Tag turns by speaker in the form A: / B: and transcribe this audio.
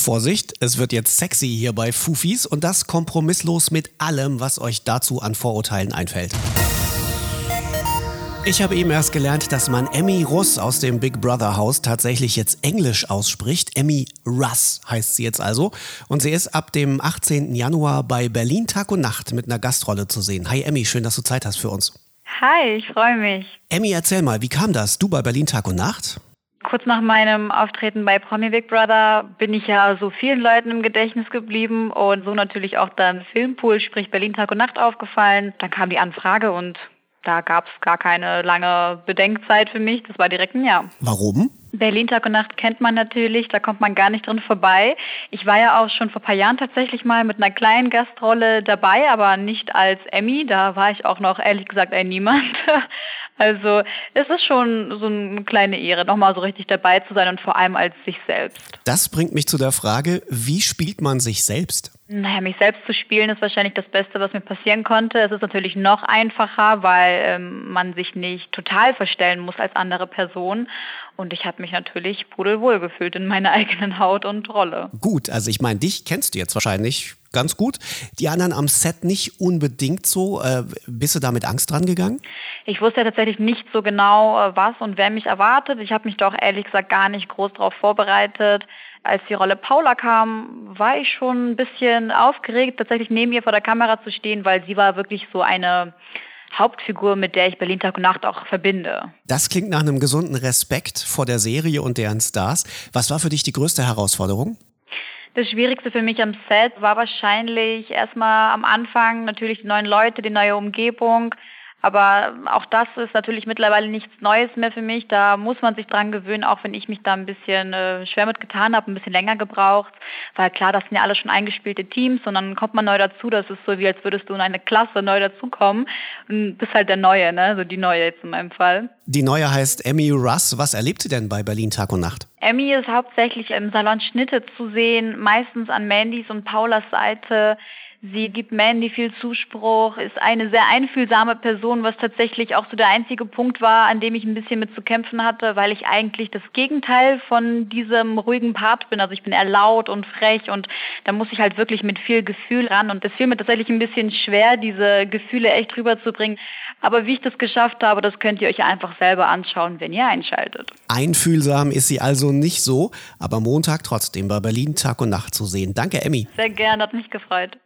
A: Vorsicht, es wird jetzt sexy hier bei Fufis und das kompromisslos mit allem, was euch dazu an Vorurteilen einfällt. Ich habe eben erst gelernt, dass man Emmy Russ aus dem Big Brother Haus tatsächlich jetzt Englisch ausspricht. Emmy Russ heißt sie jetzt also. Und sie ist ab dem 18. Januar bei Berlin Tag und Nacht mit einer Gastrolle zu sehen. Hi Emmy, schön, dass du Zeit hast für uns.
B: Hi, ich freue mich.
A: Emmy, erzähl mal, wie kam das? Du bei Berlin Tag und Nacht?
B: Kurz nach meinem Auftreten bei Promi Big Brother bin ich ja so vielen Leuten im Gedächtnis geblieben und so natürlich auch dann Filmpool, sprich Berlin Tag und Nacht aufgefallen. Dann kam die Anfrage und da gab es gar keine lange Bedenkzeit für mich. Das war direkt ein Ja.
A: Warum?
B: Berlin Tag und Nacht kennt man natürlich, da kommt man gar nicht drin vorbei. Ich war ja auch schon vor ein paar Jahren tatsächlich mal mit einer kleinen Gastrolle dabei, aber nicht als Emmy. Da war ich auch noch ehrlich gesagt ein Niemand. Also es ist schon so eine kleine Ehre, nochmal so richtig dabei zu sein und vor allem als sich selbst.
A: Das bringt mich zu der Frage, wie spielt man sich selbst?
B: Naja, mich selbst zu spielen ist wahrscheinlich das Beste, was mir passieren konnte. Es ist natürlich noch einfacher, weil ähm, man sich nicht total verstellen muss als andere Person. Und ich habe mich natürlich pudelwohl gefühlt in meiner eigenen Haut und Rolle.
A: Gut, also ich meine, dich kennst du jetzt wahrscheinlich ganz gut. Die anderen am Set nicht unbedingt so. Äh, bist du da mit Angst dran gegangen?
B: Ich wusste ja tatsächlich nicht so genau, äh, was und wer mich erwartet. Ich habe mich doch ehrlich gesagt gar nicht groß darauf vorbereitet. Als die Rolle Paula kam, war ich schon ein bisschen aufgeregt, tatsächlich neben ihr vor der Kamera zu stehen, weil sie war wirklich so eine Hauptfigur, mit der ich Berlin Tag und Nacht auch verbinde.
A: Das klingt nach einem gesunden Respekt vor der Serie und deren Stars. Was war für dich die größte Herausforderung?
B: Das Schwierigste für mich am Set war wahrscheinlich erstmal am Anfang natürlich die neuen Leute, die neue Umgebung. Aber auch das ist natürlich mittlerweile nichts Neues mehr für mich. Da muss man sich dran gewöhnen, auch wenn ich mich da ein bisschen äh, schwer mit getan habe, ein bisschen länger gebraucht. Weil klar, das sind ja alle schon eingespielte Teams und dann kommt man neu dazu. Das ist so wie als würdest du in eine Klasse neu dazukommen und bist halt der Neue, ne? So die Neue jetzt in meinem Fall.
A: Die Neue heißt Emmy Russ. Was erlebt sie denn bei Berlin Tag und Nacht?
B: Emmy ist hauptsächlich im Salon Schnitte zu sehen, meistens an Mandys und Paulas Seite. Sie gibt Mandy viel Zuspruch, ist eine sehr einfühlsame Person, was tatsächlich auch so der einzige Punkt war, an dem ich ein bisschen mit zu kämpfen hatte, weil ich eigentlich das Gegenteil von diesem ruhigen Part bin. Also ich bin eher laut und frech und da muss ich halt wirklich mit viel Gefühl ran und es fiel mir tatsächlich ein bisschen schwer, diese Gefühle echt rüberzubringen. Aber wie ich das geschafft habe, das könnt ihr euch einfach selber anschauen, wenn ihr einschaltet.
A: Einfühlsam ist sie also nicht so, aber Montag trotzdem bei Berlin Tag und Nacht zu sehen. Danke, Emmy.
B: Sehr gerne, hat mich gefreut.